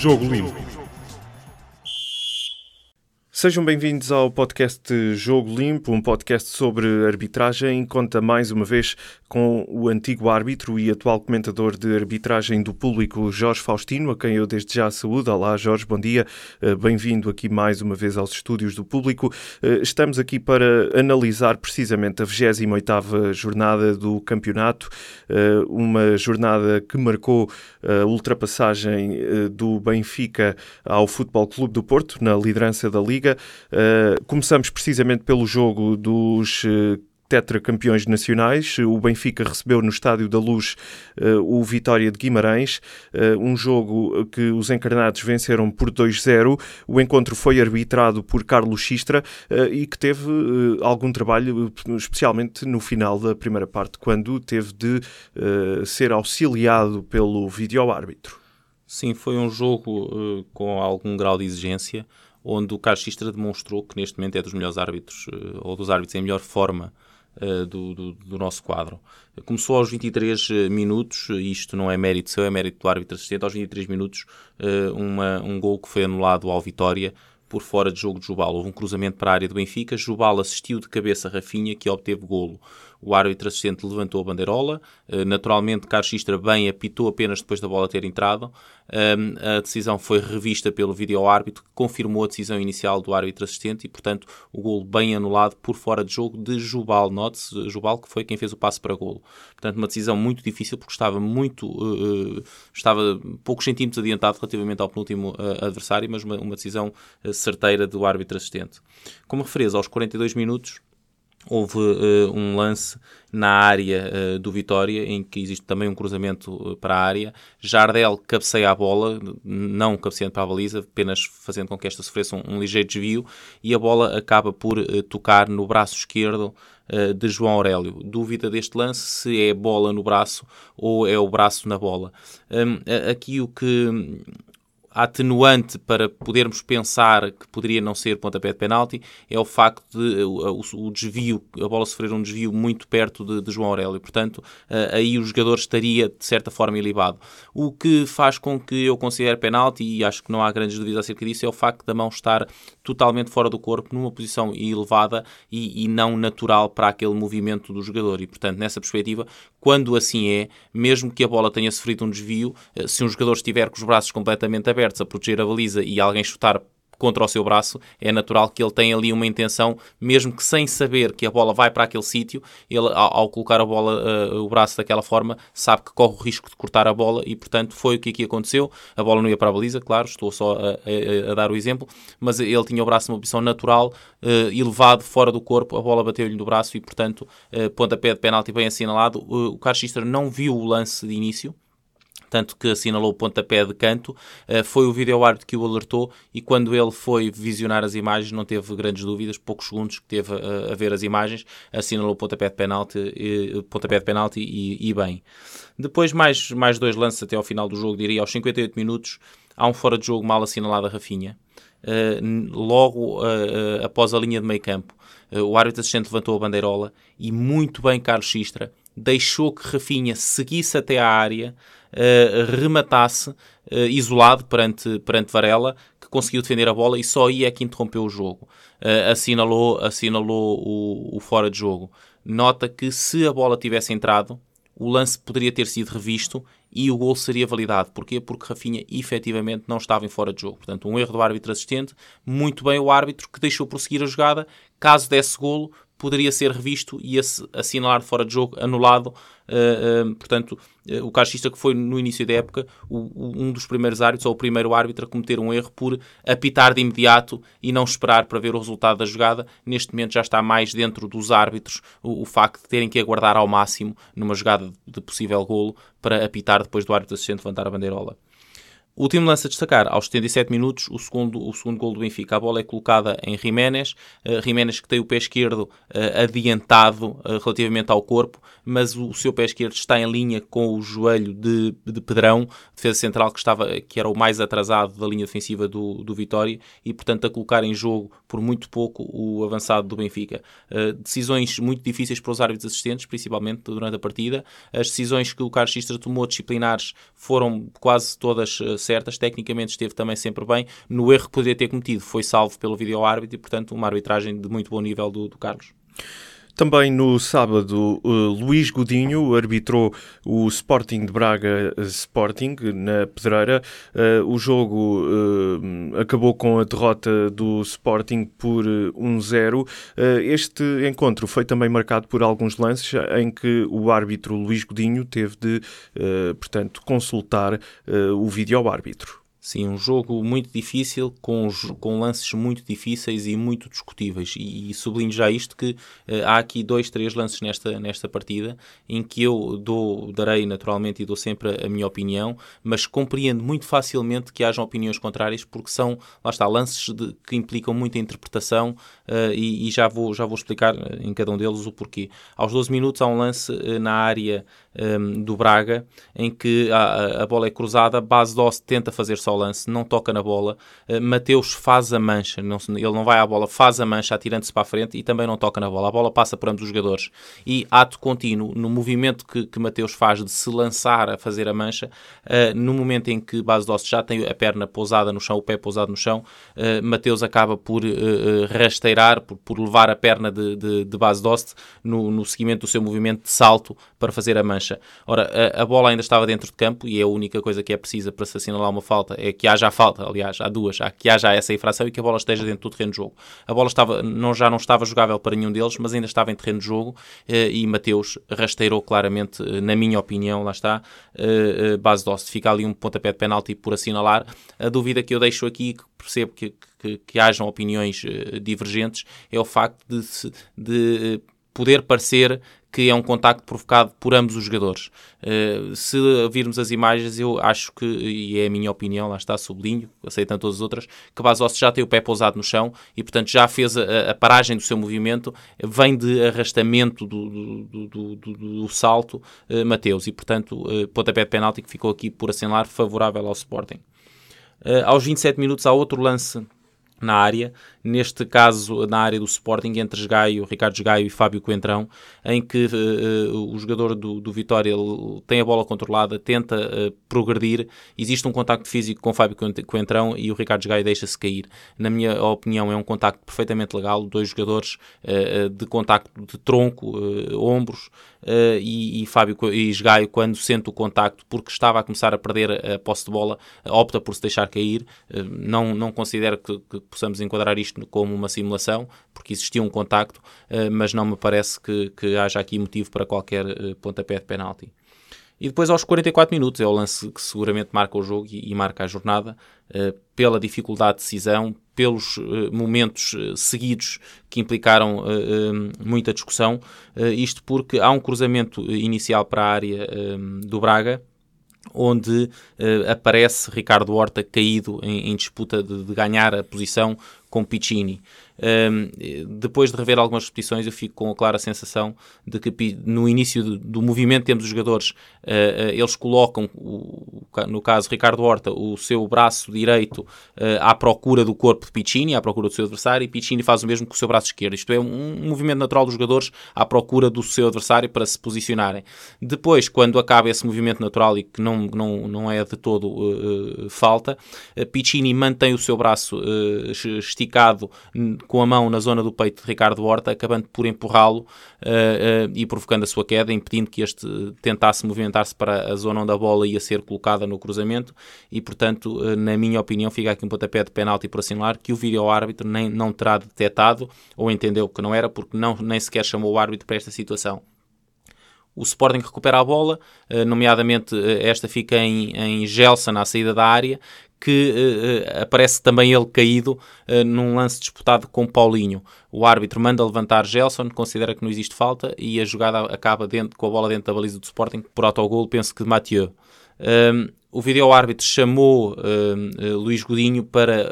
Jogo Limpo. Sejam bem-vindos ao podcast Jogo Limpo, um podcast sobre arbitragem. Conta mais uma vez com o antigo árbitro e atual comentador de arbitragem do público, Jorge Faustino, a quem eu desde já saúdo. Olá, Jorge, bom dia. Eh, bem-vindo aqui mais uma vez aos estúdios do público. Eh, estamos aqui para analisar precisamente a 28ª jornada do campeonato, eh, uma jornada que marcou a ultrapassagem do Benfica ao Futebol Clube do Porto na liderança da Liga. Começamos precisamente pelo jogo dos tetracampeões nacionais. O Benfica recebeu no Estádio da Luz uh, o Vitória de Guimarães, uh, um jogo que os encarnados venceram por 2-0. O encontro foi arbitrado por Carlos Xistra uh, e que teve algum trabalho, especialmente no final da primeira parte, quando teve de ser auxiliado pelo vídeo-árbitro. Sim, foi um jogo com algum grau de exigência, onde o Carlos Xistra demonstrou que neste momento é dos melhores árbitros, ou dos árbitros em melhor forma uh, do, do, do, nosso quadro. Começou aos 23 eh, minutos, isto não é mérito seu, é mérito do árbitro assistente, aos 23 minutos, uma, um gol que foi anulado ao Vitória por fora de jogo de Jubal. Houve um cruzamento para a área do Benfica, Jubal assistiu de cabeça Rafinha, que obteve golo. O árbitro assistente levantou a bandeirola. Eh, naturalmente, Carlos Xistra bem apitou apenas depois da bola ter entrado. A decisão foi revista pelo vídeo-árbitro, que confirmou a decisão inicial do árbitro assistente e, portanto, o golo bem anulado por fora de jogo de Jubal. Note-se, Jubal que foi quem fez o passe para golo. Portanto, uma decisão muito difícil porque estava muito... Uh, estava poucos centímetros adiantado relativamente ao penúltimo adversário, mas uma, decisão certeira do árbitro assistente. Como referias, aos 42 minutos houve uh, um lance na área uh, do Vitória, em que existe também um cruzamento uh, para a área. Jardel cabeceia a bola, não cabeceando para a baliza, apenas fazendo com que esta sofresse um, um ligeiro desvio, e a bola acaba por tocar no braço esquerdo de João Aurélio. Dúvida deste lance se é bola no braço ou é o braço na bola. Um, aqui o que atenuante para podermos pensar que poderia não ser pontapé de penalti é o facto de o, o desvio, a bola sofrer um desvio muito perto de, de João Aurélio. Portanto, aí o jogador estaria de certa forma ilibado. O que faz com que eu considere penalti, e acho que não há grandes dúvidas acerca disso, é o facto da mão estar totalmente fora do corpo, numa posição elevada e, e não natural para aquele movimento do jogador. E, portanto, nessa perspectiva, quando assim é, mesmo que a bola tenha sofrido um desvio, eh, se um jogador estiver com os braços completamente abertos a proteger a baliza e alguém chutar contra o seu braço, é natural que ele tenha ali uma intenção, mesmo que sem saber que a bola vai para aquele sítio, ele ao, ao, colocar a bola, uh, o braço daquela forma, sabe que corre o risco de cortar a bola e, portanto, foi o que aqui aconteceu. A bola não ia para a baliza, claro, estou só a, a, a dar o exemplo, mas ele tinha o braço numa posição natural, uh, elevado fora do corpo, a bola bateu-lhe no braço e, portanto, uh, pontapé de penalti bem assinalado. Uh, o Carlos não viu o lance de início, tanto que assinalou o pontapé de canto. Uh, foi o vídeo-árbitro que o alertou e quando ele foi visionar as imagens não teve grandes dúvidas, poucos segundos que teve a, a ver as imagens, assinalou o pontapé de penalti, e, pontapé de penalti e, e, bem. Depois mais, mais dois lances até ao final do jogo, diria aos 58 minutos, há um fora de jogo mal assinalado a Rafinha. Uh, logo uh, após a linha de meio campo, o árbitro assistente levantou a bandeirola e muito bem Carlos Xistra deixou que Rafinha seguisse até à área, uh, rematasse uh, isolado perante, perante Varela, que conseguiu defender a bola e só aí é que interrompeu o jogo. Uh, assinalou assinalou o, o fora de jogo. Nota que se a bola tivesse entrado, o lance poderia ter sido revisto e o gol seria validado. Porquê? Porque Rafinha efetivamente não estava em fora de jogo. Portanto, um erro do árbitro assistente, muito bem o árbitro que deixou prosseguir a jogada. Caso desse golo, poderia ser revisto e esse assinalar fora de jogo anulado. Uh, uh, portanto, uh, o caixista que foi no início da época o, o, um dos primeiros árbitros, ou o primeiro árbitro a cometer um erro por apitar de imediato e não esperar para ver o resultado da jogada. Neste momento já está mais dentro dos árbitros o, o facto de terem que aguardar ao máximo numa jogada de possível golo para apitar depois do árbitro assistente levantar a bandeirola. O último lance a destacar, aos 77 minutos, o segundo, o segundo gol do Benfica. A bola é colocada em Jiménez. Uh, Jiménez que tem o pé esquerdo uh, adiantado uh, relativamente ao corpo, mas o, o, seu pé esquerdo está em linha com o joelho de, de Pedrão, defesa central que, estava, que era o mais atrasado da linha defensiva do, do Vitória e, portanto, a colocar em jogo por muito pouco o avançado do Benfica. decisões muito difíceis para os árbitros assistentes, principalmente durante a partida. As decisões que o Carlos Xistra tomou disciplinares foram quase todas certas, tecnicamente esteve também sempre bem. No erro que poderia ter cometido, foi salvo pelo vídeo-árbitro e, portanto, uma arbitragem de muito bom nível do, do Carlos. Também no sábado, uh, Luís Godinho arbitrou o Sporting de Braga uh, Sporting na Pedreira. Uh, o jogo acabou com a derrota do Sporting por 1-0. este encontro foi também marcado por alguns lances em que o árbitro Luís Godinho teve de, portanto, consultar o vídeo-árbitro. Sim, um jogo muito difícil, com, com lances muito difíceis e muito discutíveis. E, e sublinho já isto que uh, há aqui dois, três lances nesta, nesta partida em que eu dou, darei naturalmente e dou sempre a, a minha opinião, mas compreendo muito facilmente que hajam opiniões contrárias porque são, lá está, lances de, que implicam muita interpretação uh, e, e, já, vou, já vou explicar eh, em cada um deles o porquê. Aos 12 minutos há um lance uh, na área um, ehm, do Braga em que a, a bola é cruzada, Base Dost tenta fazer só ao lance, não toca na bola. Uh, Mateus faz a mancha, não, ele não vai à bola, faz a mancha atirando-se para a frente e também não toca na bola. A bola passa por ambos os jogadores. E ato contínuo, no movimento que, que Mateus faz de se lançar a fazer a mancha, uh, no momento em que Base Dost já tem a perna pousada no chão, o pé pousado no chão, uh, Mateus acaba por rasteirar, por, por, levar a perna de, de, de Base Dost no, no seguimento do seu movimento de salto para fazer a mancha. Ora, a, a bola ainda estava dentro de campo e é a única coisa que é precisa para se assinalar uma falta é que haja a falta, aliás, há duas, há que haja essa infração e que a bola esteja dentro do terreno de jogo. A bola estava, não, já não estava jogável para nenhum deles, mas ainda estava em terreno de jogo eh, e Mateus rasteirou claramente, eh, na minha opinião, lá está, eh, base doce. Fica ali um pontapé de penalti por assinalar. A dúvida que eu deixo aqui, que percebo que, que, que hajam opiniões divergentes, é o facto de, de poder parecer que é um contacto provocado por ambos os jogadores. Uh, se virmos as imagens, eu acho que, e é a minha opinião, lá está, sublinho, aceitando todas as outras, que Basossi já tem o pé pousado no chão e, portanto, já fez a, a paragem do seu movimento, vem de arrastamento do, do, do, do salto uh, Mateus e, portanto, uh, pontapé de penalti que ficou aqui por assinalar favorável ao Sporting. Uh, aos 27 minutos há outro lance na área, neste caso na área do Sporting, entre Gaio, Ricardo Gaio e Fábio Coentrão, em que uh, o jogador do, do Vitória tem a bola controlada, tenta uh, progredir, existe um contacto físico com Fábio Coentrão e o Ricardo Gaio deixa-se cair. Na minha opinião é um contacto perfeitamente legal, dois jogadores uh, de contacto de tronco, ombros, e, e, Fábio e Gaio, quando sente o contacto, porque estava a começar a perder a posse de bola, opta por se deixar cair, não, não considero que, que possamos enquadrar isto como uma simulação, porque existia um contacto, eh, mas não me parece que, que haja aqui motivo para qualquer eh, pontapé de penalti. E depois aos 44 minutos é o lance que seguramente marca o jogo e, marca a jornada, eh, pela dificuldade de decisão, pelos momentos seguidos que implicaram muita discussão. isto porque há um cruzamento inicial para a área do Braga, onde uh, aparece Ricardo Horta caído em, em disputa de, de, ganhar a posição com Piccini. Um, depois de rever algumas repetições, eu fico com a clara sensação de que no início do, do movimento temos os jogadores, uh, uh, eles colocam, o, no caso Ricardo Horta, o seu braço direito uh, à procura do corpo de Piccini, à procura do seu adversário, e Piccini faz o mesmo com o seu braço esquerdo. Isto é um, um movimento natural dos jogadores à procura do seu adversário para se posicionarem. Depois, quando acaba esse movimento natural e que não, não, não é de todo falta, Piccini mantém o seu braço esticado com a mão na zona do peito de Ricardo Horta, acabando por empurrá-lo uh, uh, e provocando a sua queda, impedindo que este tentasse movimentar-se para a zona onde a bola ia ser colocada no cruzamento e, portanto, uh, na minha opinião, fica aqui um pontapé de penalti por assinalar que o vídeo-árbitro nem, não terá detectado ou entendeu que não era porque não, nem sequer chamou o árbitro para esta situação. O Sporting recupera a bola, nomeadamente esta fica em, em Gelson à saída da área, que uh, aparece também ele caído uh, num lance disputado com Paulinho. O árbitro manda levantar Gelson, considera que não existe falta e a jogada acaba dentro, com a bola dentro da baliza do Sporting por autogol, penso que de Mathieu. Um, o vídeo-árbitro chamou uh, Luís Godinho para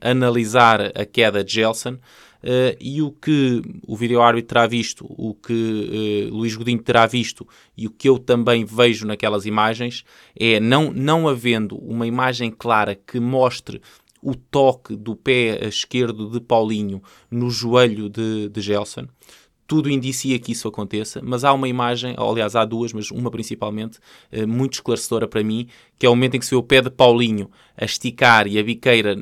analisar a queda de Gelson Uh, e o que o vídeo-árbitro terá visto, o que uh, Luís Godinho terá visto e o que eu também vejo naquelas imagens é, não, não havendo uma imagem clara que mostre o toque do pé esquerdo de Paulinho no joelho de, de Gelson, tudo indicia que isso aconteça, mas há uma imagem, aliás, há duas, mas uma principalmente, eh, muito esclarecedora para mim, que é o momento em que se vê o pé de Paulinho a esticar e a biqueira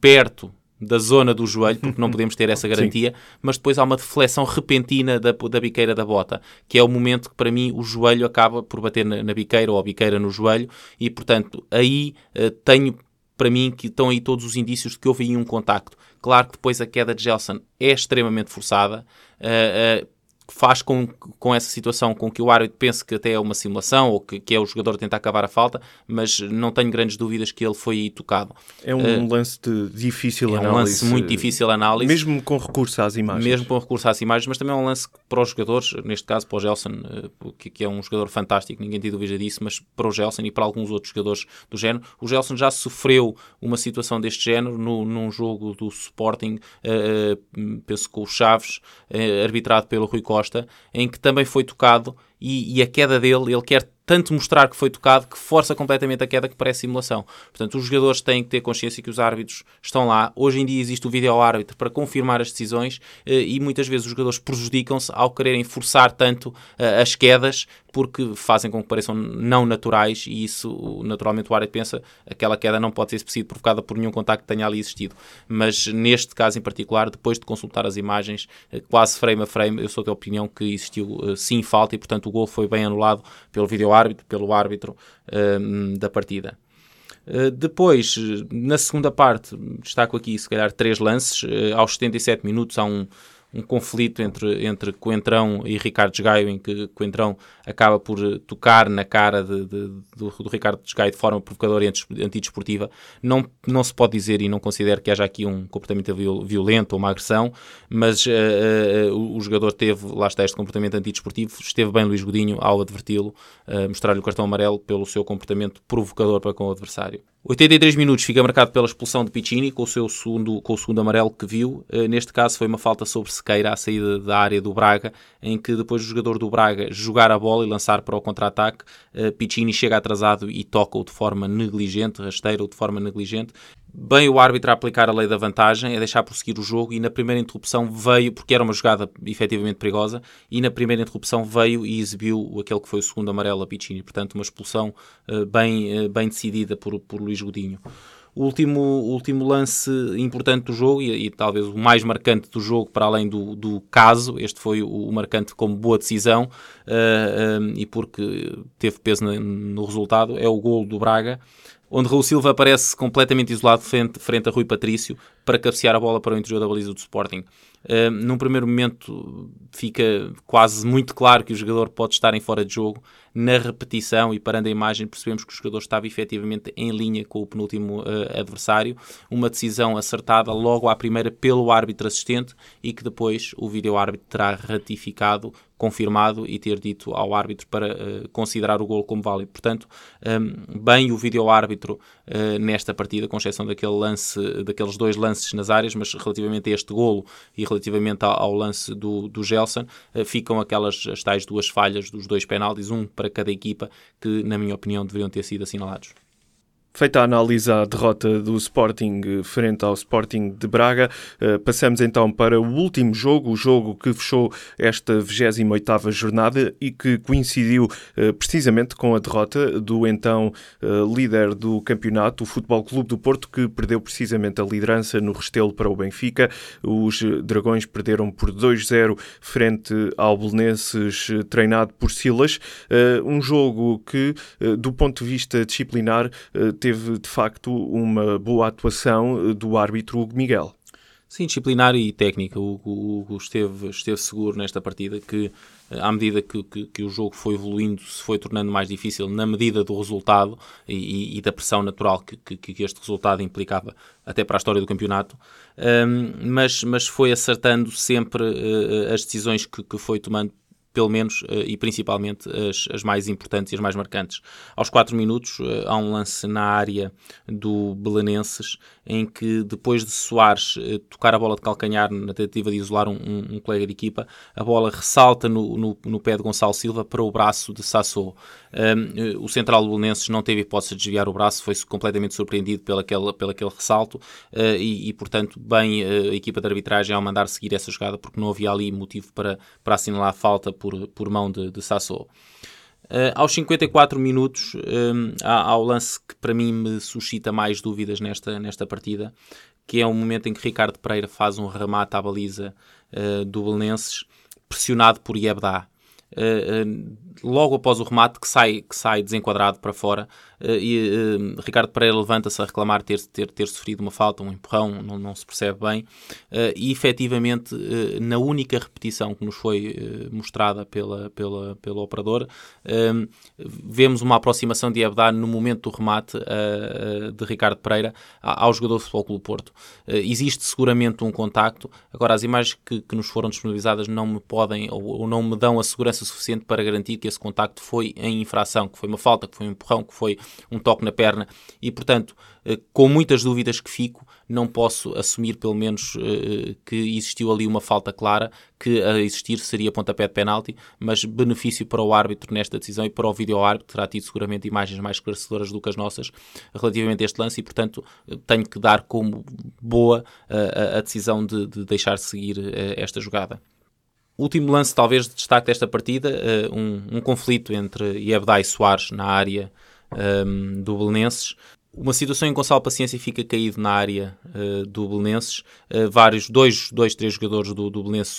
perto da zona do joelho, porque não podemos ter essa garantia, Sim. mas depois há uma deflexão repentina da, da biqueira da bota, que é o momento que para mim o joelho acaba por bater na, na biqueira ou a biqueira no joelho, e portanto aí uh, tenho para mim que estão aí todos os indícios de que houve aí um contacto. Claro que depois a queda de Gelson é extremamente forçada. Uh, uh, faz com, com essa situação com que o árbitro pense que até é uma simulação ou que, que é o jogador a tentar acabar a falta, mas não tenho grandes dúvidas que ele foi tocado. É um uh, lance de difícil é análise. É um lance muito difícil análise. Mesmo com recurso às imagens. Mesmo com recurso às imagens, mas também é um lance para os jogadores, neste caso para o Gelson, uh, que, que, é um jogador fantástico, ninguém tem dúvida disso, mas para o Gelson e para alguns outros jogadores do género, o Gelson já sofreu uma situação deste género no, num jogo do Sporting, uh, penso com o Chaves, arbitrado pelo Rui Costa, em que também foi tocado e, e, a queda dele, ele quer tanto mostrar que foi tocado que força completamente a queda que parece simulação. Portanto, os jogadores têm que ter consciência que os árbitros estão lá. Hoje em dia existe o vídeo árbitro para confirmar as decisões eh, e muitas vezes os jogadores prejudicam-se ao quererem forçar tanto eh, as quedas porque fazem com que pareçam não naturais e isso, naturalmente, o árbitro pensa aquela queda não pode ter sido provocada por nenhum contacto que tenha ali existido. Mas neste caso em particular, depois de consultar as imagens, eh, quase frame a frame, eu sou da opinião que existiu sim falta e, portanto, o gol foi bem anulado pelo vídeo árbitro, pelo árbitro um, da partida. Uh, depois, na segunda parte, destaco aqui se calhar três lances. Uh, aos 77 minutos há um, um conflito entre, entre Coentrão e Ricardo Desgaio, em que Coentrão acaba por tocar na cara de, de, do, do, Ricardo Desgaio de forma provocadora e antidesportiva. Não, não se pode dizer e não considero que haja aqui um comportamento violento ou uma agressão, mas uh, uh, o, o, jogador teve, lá está, este comportamento antidesportivo. Esteve bem Luís Godinho ao adverti-lo, uh, mostrar-lhe o cartão amarelo pelo seu comportamento provocador para com o adversário. 83 minutos fica marcado pela expulsão de Piccini com o seu segundo, com o segundo amarelo que viu. Uh, neste caso foi uma falta sobre Sequeira à saída da área do Braga, em que depois o jogador do Braga jogar a bola e lançar para o contra-ataque, uh, Piccini chega atrasado e toca-o de forma negligente, rasteira-o de forma negligente bem o árbitro a aplicar a lei da vantagem, a deixar prosseguir o jogo e na primeira interrupção veio, porque era uma jogada efetivamente perigosa, e na primeira interrupção veio e exibiu aquele que foi o segundo amarelo a Piccini. Portanto, uma expulsão uh, bem, uh, bem decidida por, por Luís Godinho. O último, último lance importante do jogo e, e, talvez o mais marcante do jogo, para além do, do caso, este foi o, o marcante como boa decisão uh, e porque teve peso no, no resultado, é o gol do Braga onde Raul Silva aparece completamente isolado frente, frente a Rui Patrício para cabecear a bola para o interior da baliza do Sporting. Uh, num primeiro momento fica quase muito claro que o jogador pode estar em fora de jogo. Na repetição e parando a imagem, percebemos que o jogador estava efetivamente em linha com o penúltimo uh, adversário. Uma decisão acertada logo à primeira pelo árbitro assistente e que depois o vídeo árbitro terá ratificado confirmado e ter dito ao árbitro para uh, considerar o gol como válido. Portanto, um, bem o vídeo árbitro uh, nesta partida, com exceção daquele lance, daqueles dois lances nas áreas, mas relativamente a este golo e relativamente ao, lance do, do Gelson, uh, ficam aquelas as tais duas falhas dos dois penaltis, um para cada equipa, que na minha opinião deveriam ter sido assinalados. Feita a análise à derrota do Sporting eh, frente ao Sporting de Braga, eh, passamos então para o último jogo, o jogo que fechou esta 28ª jornada e que coincidiu eh, precisamente com a derrota do então líder do campeonato, o Futebol Clube do Porto, que perdeu precisamente a liderança no Restelo para o Benfica. Os Dragões perderam por 2-0 frente ao Belenenses, treinado por Silas. Um jogo que, do ponto de vista disciplinar, teve de facto uma boa atuação eh, do árbitro Miguel. Sim, disciplinar e técnica. O Hugo esteve, esteve seguro nesta partida que, eh, à medida que, que, que, o jogo foi evoluindo, se foi tornando mais difícil na medida do resultado e, e da pressão natural que, que, este resultado implicava até para a história do campeonato, um, mas, mas foi acertando sempre uh, as decisões que foi tomando pelo menos e principalmente as, as, mais importantes e as mais marcantes. Aos 4 minutos há um lance na área do Belenenses em que depois de Soares tocar a bola de calcanhar na tentativa de isolar um, um, um colega de equipa, a bola ressalta no, no, no, pé de Gonçalo Silva para o braço de Sassou. Um, o central do Belenenses não teve hipótese de desviar o braço, foi completamente surpreendido pelaquele, pelaquele ressalto uh, e, e, portanto, bem uh, a equipa de arbitragem ao mandar seguir essa jogada porque não havia ali motivo para, para assinalar a falta por, por mão de, de Sassou. Uh, aos 54 minutos, um, há, há, o lance que para mim me suscita mais dúvidas nesta, nesta partida, que é o momento em que Ricardo Pereira faz um remate à baliza uh, do Belenenses, pressionado por Yebda. Uh, logo após o remate, que sai, que sai desenquadrado para fora, eh, e uh, Ricardo Pereira levanta-se a reclamar ter, ter, ter sofrido uma falta, um empurrão, não, não se percebe bem, uh, e efetivamente, na única repetição que nos foi mostrada pela, pela, pelo operador, vemos uma aproximação de Ebdá no momento do remate de Ricardo Pereira ao jogador do Futebol Clube Porto. existe seguramente um contacto, agora as imagens que, que nos foram disponibilizadas não me podem ou, ou não me dão a segurança suficiente para garantir que esse contacto foi em infração, que foi uma falta, que foi um empurrão, que foi um toque na perna e, portanto, eh, com muitas dúvidas que fico, não posso assumir, pelo menos, eh, que existiu ali uma falta clara, que a existir seria pontapé de penalti, mas benefício para o árbitro nesta decisão e para o vídeo-árbitro, terá tido seguramente imagens mais esclarecedoras do que as nossas relativamente a este lance e, portanto, tenho que dar como boa a, a decisão de, de deixar seguir eh, esta jogada. Último lance, talvez, de destaque desta partida, um, um conflito entre Yebda e Soares na área um, do Belenenses. Uma situação em que Gonçalo Paciência fica caído na área uh, do Belenenses. Uh, vários, dois, dois, três jogadores do, do Belenenses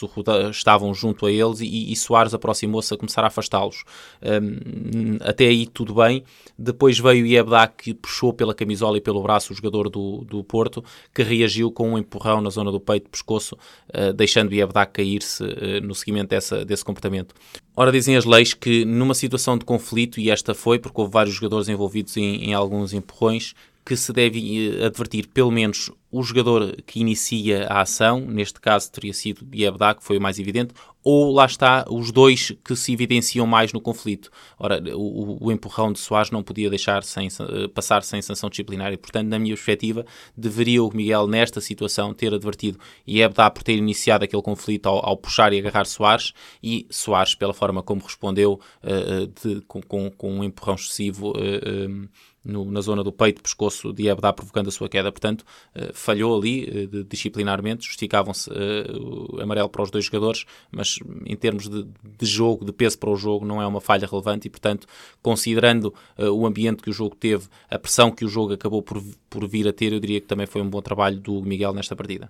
estavam junto a eles e, e Soares aproximou-se a começar a afastá-los. Um, até aí tudo bem. Depois veio Iebda que puxou pela camisola e pelo braço o jogador do, do Porto, que reagiu com um empurrão na zona do peito, pescoço, uh, deixando Iebda cair-se no seguimento dessa, desse comportamento. Ora, dizem as leis que numa situação de conflito, e esta foi porque houve vários jogadores envolvidos em, em alguns empurrões, que se deve eh, advertir pelo menos o jogador que inicia a ação, neste caso teria sido Diabda, que foi o mais evidente, ou lá está os dois que se evidenciam mais no conflito. Ora, o, o empurrão de Soares não podia deixar sem, eh, passar sem sanção disciplinar e, portanto, na minha perspectiva, deveria o Miguel, nesta situação, ter advertido Diabda por ter iniciado aquele conflito ao, ao, puxar e agarrar Soares e Soares, pela forma como respondeu, uh, de, com, com, com, um empurrão excessivo. Uh, no, na zona do peito, pescoço de Ebda provocando a sua queda. Portanto, uh, falhou ali uh, disciplinarmente, justificavam-se uh, amarelo para os dois jogadores, mas em termos de, de, jogo, de peso para o jogo, não é uma falha relevante e, portanto, considerando o ambiente que o jogo teve, a pressão que o jogo acabou por, por vir a ter, eu diria que também foi um bom trabalho do Miguel nesta partida.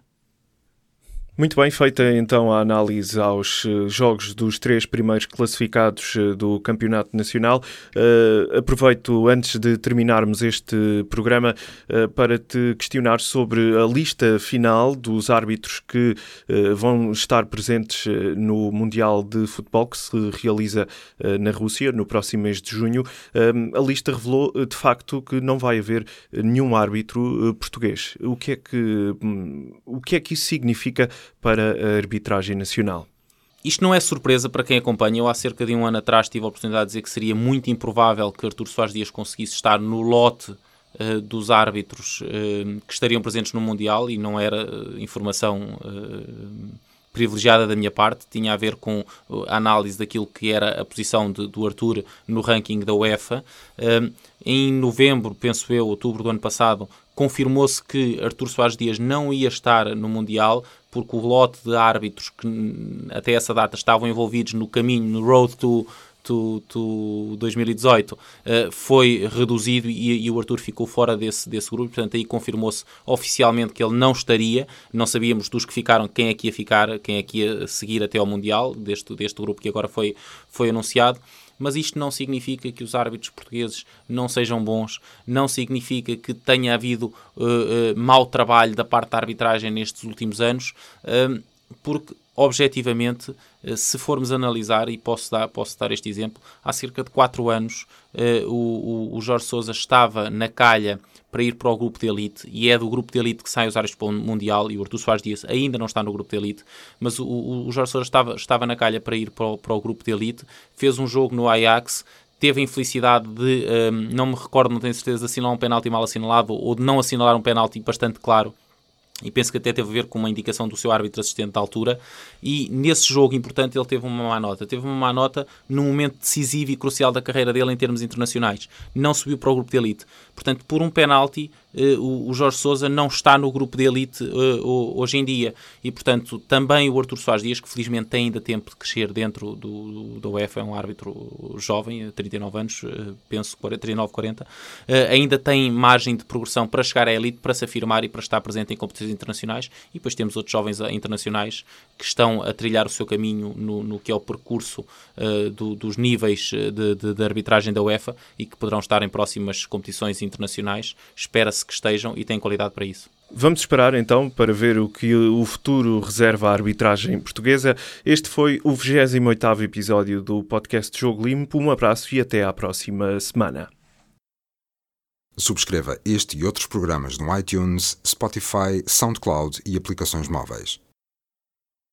Muito bem, feita então a análise aos eh, jogos dos três primeiros classificados eh, do Campeonato Nacional. Uh, aproveito, antes de terminarmos este programa, uh, para te questionar sobre a lista final dos árbitros que uh, vão estar presentes no Mundial de Futebol que se realiza na Rússia no próximo mês de junho. a lista revelou de facto que não vai haver nenhum árbitro português. O que é que, hum, o que, é que isso significa? Para a arbitragem nacional. Isto não é surpresa para quem acompanha. Eu há cerca de um ano atrás tive a oportunidade de dizer que seria muito improvável que Artur Soares Dias conseguisse estar no lote uh, dos árbitros uh, que estariam presentes no Mundial e não era uh, informação privilegiada da minha parte, tinha a ver com a análise daquilo que era a posição de, do Arthur no ranking da UEFA. em novembro, penso eu, outubro do ano passado, confirmou-se que Artur Soares Dias não ia estar no Mundial porque o lote de árbitros que até essa data estavam envolvidos no caminho, no road to, to, to 2018, uh, foi reduzido e, e, o Arthur ficou fora desse, desse grupo, portanto aí confirmou-se oficialmente que ele não estaria, não sabíamos dos que ficaram quem é que ia ficar, quem é que ia seguir até ao Mundial, deste, deste grupo que agora foi, foi anunciado mas isto não significa que os árbitros portugueses não sejam bons, não significa que tenha havido uh, uh, mau trabalho da parte da arbitragem nestes últimos anos, uh, porque objetivamente, se formos analisar, e posso dar, posso dar este exemplo, há cerca de 4 anos eh, o, o, Jorge Sousa estava na calha para ir para o grupo de elite e é do grupo de elite que sai os árbitros para o Mundial e o Artur Soares Dias ainda não está no grupo de elite, mas o, o, o Jorge Sousa estava, estava na calha para ir para o, para o grupo de elite, fez um jogo no Ajax, teve a infelicidade de, um, não me recordo, não tenho certeza, de um penalti mal assinalado ou de não assinalar um penalti bastante claro e penso que até teve a ver com uma indicação do seu árbitro assistente da altura, e nesse jogo importante ele teve uma má nota. Teve uma má nota num momento decisivo e crucial da carreira dele em termos internacionais. Não subiu para o grupo de elite. Portanto, por um penalti, eh, o, Jorge Sousa não está no grupo de elite eh, hoje em dia. E, portanto, também o Artur Soares Dias, que felizmente tem ainda tempo de crescer dentro do, do UEFA, é um árbitro jovem, 39 anos, eh, penso 39, 40, ainda tem margem de progressão para chegar à elite, para se afirmar e para estar presente em competições internacionais. E depois temos outros jovens internacionais que estão a trilhar o seu caminho no, no que é o percurso do, dos níveis de, de, de arbitragem da UEFA e que poderão estar em próximas competições internacionais. Espera-se que estejam e têm qualidade para isso. Vamos esperar então para ver o que o futuro reserva à arbitragem portuguesa. Este foi o 28 episódio do podcast Jogo Limpo. Um abraço e até à próxima semana. Subscreva este e outros programas no iTunes, Spotify, SoundCloud e aplicações móveis.